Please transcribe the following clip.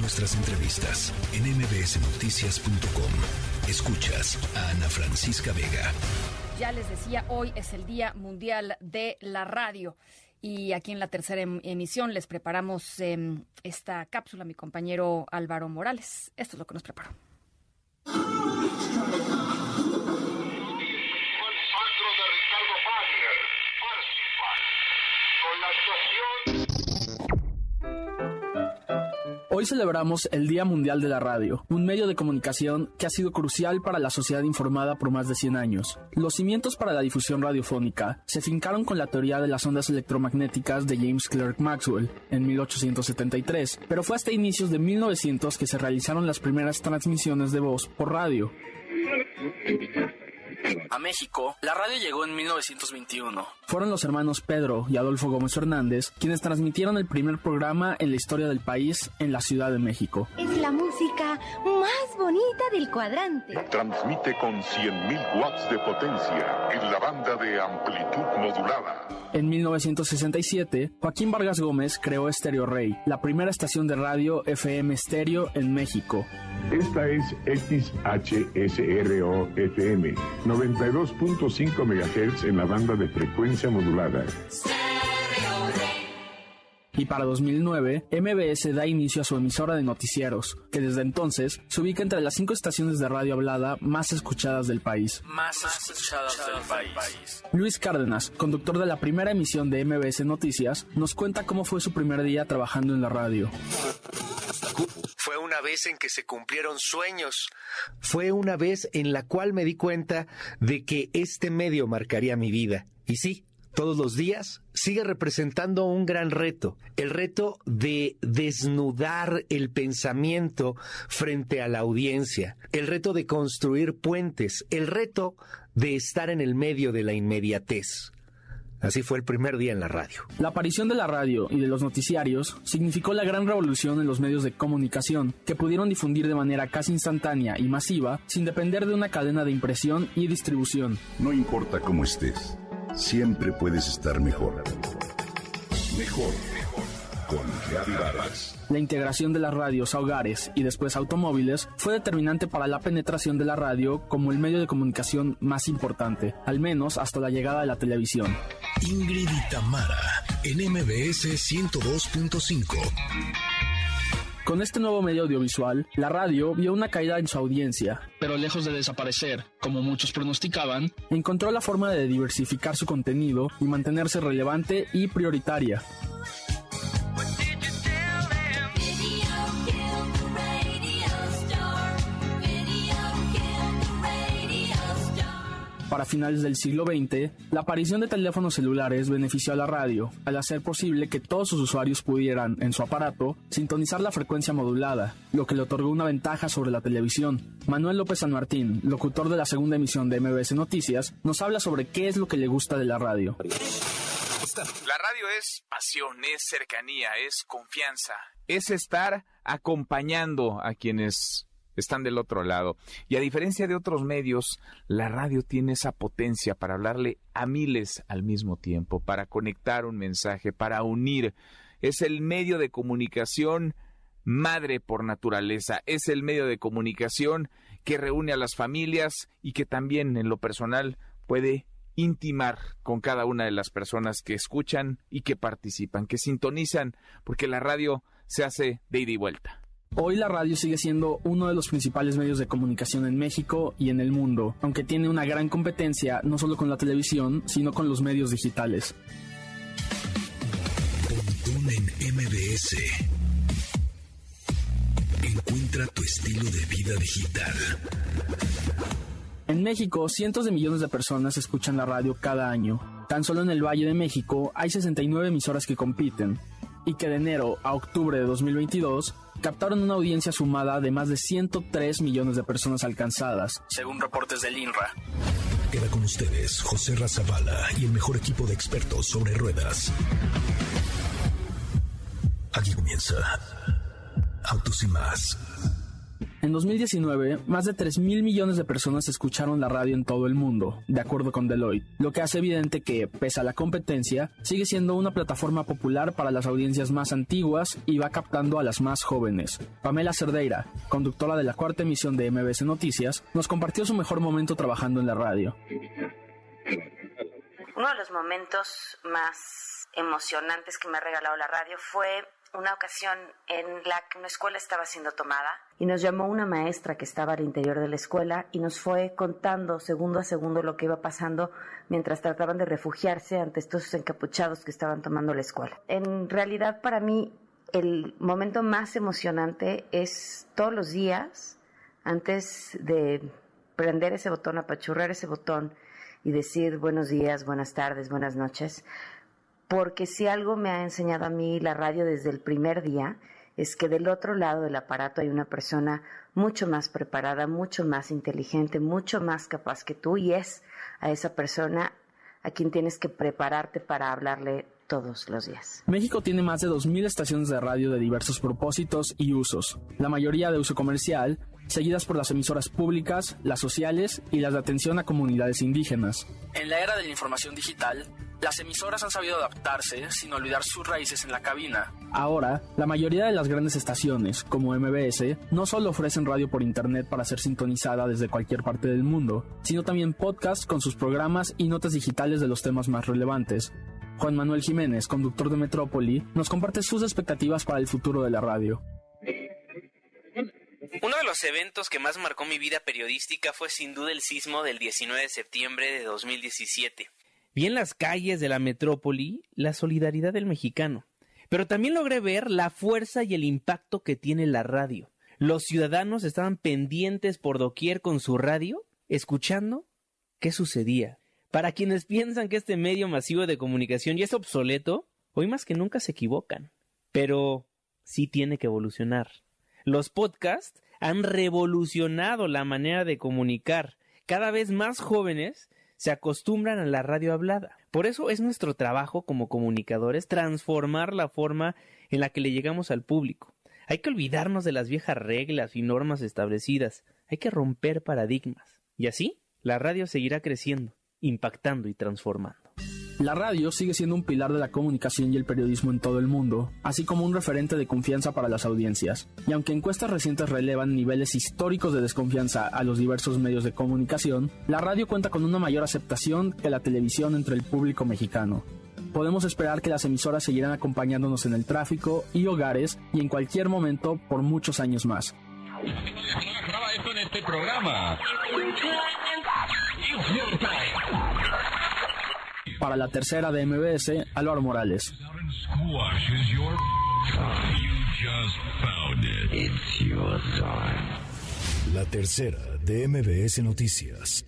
nuestras entrevistas en mbsnoticias.com. Escuchas a Ana Francisca Vega. Ya les decía, hoy es el Día Mundial de la Radio. Y aquí en la tercera em, emisión les preparamos em, esta cápsula, mi compañero Álvaro Morales. Esto es lo que nos preparó. Hoy celebramos el Día Mundial de la Radio, un medio de comunicación que ha sido crucial para la sociedad informada por más de 100 años. Los cimientos para la difusión radiofónica se fincaron con la teoría de las ondas electromagnéticas de James Clerk Maxwell en 1873, pero fue hasta inicios de 1900 que se realizaron las primeras transmisiones de voz por radio. A México, la radio llegó en 1921. Fueron los hermanos Pedro y Adolfo Gómez Hernández quienes transmitieron el primer programa en la historia del país en la Ciudad de México. Es la música más bonita del cuadrante. Transmite con 100.000 watts de potencia en la banda de amplitud modulada. En 1967, Joaquín Vargas Gómez creó Estéreo Rey, la primera estación de radio FM estéreo en México. Esta es XHSRO-FM, 92.5 MHz en la banda de frecuencia modulada. Y para 2009, MBS da inicio a su emisora de noticieros, que desde entonces se ubica entre las cinco estaciones de radio hablada más escuchadas del país. Más escuchadas del país. Luis Cárdenas, conductor de la primera emisión de MBS Noticias, nos cuenta cómo fue su primer día trabajando en la radio. Fue una vez en que se cumplieron sueños. Fue una vez en la cual me di cuenta de que este medio marcaría mi vida. Y sí, todos los días sigue representando un gran reto, el reto de desnudar el pensamiento frente a la audiencia, el reto de construir puentes, el reto de estar en el medio de la inmediatez. Así fue el primer día en la radio. La aparición de la radio y de los noticiarios significó la gran revolución en los medios de comunicación, que pudieron difundir de manera casi instantánea y masiva sin depender de una cadena de impresión y distribución. No importa cómo estés, siempre puedes estar mejor. Mejor, mejor. Con Reavivadas. La integración de las radios a hogares y después automóviles fue determinante para la penetración de la radio como el medio de comunicación más importante, al menos hasta la llegada de la televisión. Ingrid y Tamara, en MBS 102.5. Con este nuevo medio audiovisual, la radio vio una caída en su audiencia, pero lejos de desaparecer, como muchos pronosticaban, encontró la forma de diversificar su contenido y mantenerse relevante y prioritaria. Para finales del siglo XX, la aparición de teléfonos celulares benefició a la radio, al hacer posible que todos sus usuarios pudieran, en su aparato, sintonizar la frecuencia modulada, lo que le otorgó una ventaja sobre la televisión. Manuel López San Martín, locutor de la segunda emisión de MBS Noticias, nos habla sobre qué es lo que le gusta de la radio. La radio es pasión, es cercanía, es confianza, es estar acompañando a quienes están del otro lado. Y a diferencia de otros medios, la radio tiene esa potencia para hablarle a miles al mismo tiempo, para conectar un mensaje, para unir. Es el medio de comunicación madre por naturaleza, es el medio de comunicación que reúne a las familias y que también en lo personal puede intimar con cada una de las personas que escuchan y que participan, que sintonizan, porque la radio se hace de ida y vuelta. Hoy la radio sigue siendo uno de los principales medios de comunicación en México y en el mundo, aunque tiene una gran competencia no solo con la televisión, sino con los medios digitales. En MBS. Encuentra tu estilo de vida digital. En México, cientos de millones de personas escuchan la radio cada año. Tan solo en el Valle de México hay 69 emisoras que compiten, y que de enero a octubre de 2022 captaron una audiencia sumada de más de 103 millones de personas alcanzadas, según reportes del INRA. Queda con ustedes José Razabala y el mejor equipo de expertos sobre ruedas. Aquí comienza Autos y más En 2019, más de 3 mil millones de personas escucharon la radio en todo el mundo, de acuerdo con Deloitte, lo que hace evidente que, pese a la competencia, sigue siendo una plataforma popular para las audiencias más antiguas y va captando a las más jóvenes. Pamela Cerdeira, conductora de la cuarta emisión de MBS Noticias, nos compartió su mejor momento trabajando en la radio. Uno de los momentos más emocionantes que me ha regalado la radio fue una ocasión en la que una escuela estaba siendo tomada y nos llamó una maestra que estaba al interior de la escuela y nos fue contando segundo a segundo lo que iba pasando mientras trataban de refugiarse ante estos encapuchados que estaban tomando la escuela. En realidad para mí el momento más emocionante es todos los días antes de prender ese botón, apachurrar ese botón y decir buenos días, buenas tardes, buenas noches, porque si algo me ha enseñado a mí la radio desde el primer día, es que del otro lado del aparato hay una persona mucho más preparada, mucho más inteligente, mucho más capaz que tú y es a esa persona a quien tienes que prepararte para hablarle todos los días. México tiene más de 2.000 estaciones de radio de diversos propósitos y usos, la mayoría de uso comercial, seguidas por las emisoras públicas, las sociales y las de atención a comunidades indígenas. En la era de la información digital, las emisoras han sabido adaptarse sin olvidar sus raíces en la cabina. Ahora, la mayoría de las grandes estaciones, como MBS, no solo ofrecen radio por internet para ser sintonizada desde cualquier parte del mundo, sino también podcasts con sus programas y notas digitales de los temas más relevantes. Juan Manuel Jiménez, conductor de Metrópoli, nos comparte sus expectativas para el futuro de la radio. Uno de los eventos que más marcó mi vida periodística fue sin duda el sismo del 19 de septiembre de 2017. Vi en las calles de la metrópoli la solidaridad del mexicano, pero también logré ver la fuerza y el impacto que tiene la radio. Los ciudadanos estaban pendientes por doquier con su radio, escuchando qué sucedía. Para quienes piensan que este medio masivo de comunicación ya es obsoleto, hoy más que nunca se equivocan. Pero sí tiene que evolucionar. Los podcasts han revolucionado la manera de comunicar. Cada vez más jóvenes se acostumbran a la radio hablada. Por eso es nuestro trabajo como comunicadores transformar la forma en la que le llegamos al público. Hay que olvidarnos de las viejas reglas y normas establecidas. Hay que romper paradigmas. Y así, la radio seguirá creciendo, impactando y transformando. La radio sigue siendo un pilar de la comunicación y el periodismo en todo el mundo, así como un referente de confianza para las audiencias. Y aunque encuestas recientes relevan niveles históricos de desconfianza a los diversos medios de comunicación, la radio cuenta con una mayor aceptación que la televisión entre el público mexicano. Podemos esperar que las emisoras seguirán acompañándonos en el tráfico y hogares y en cualquier momento por muchos años más. en este programa. Para la tercera de MBS, Álvaro Morales. La tercera de MBS Noticias.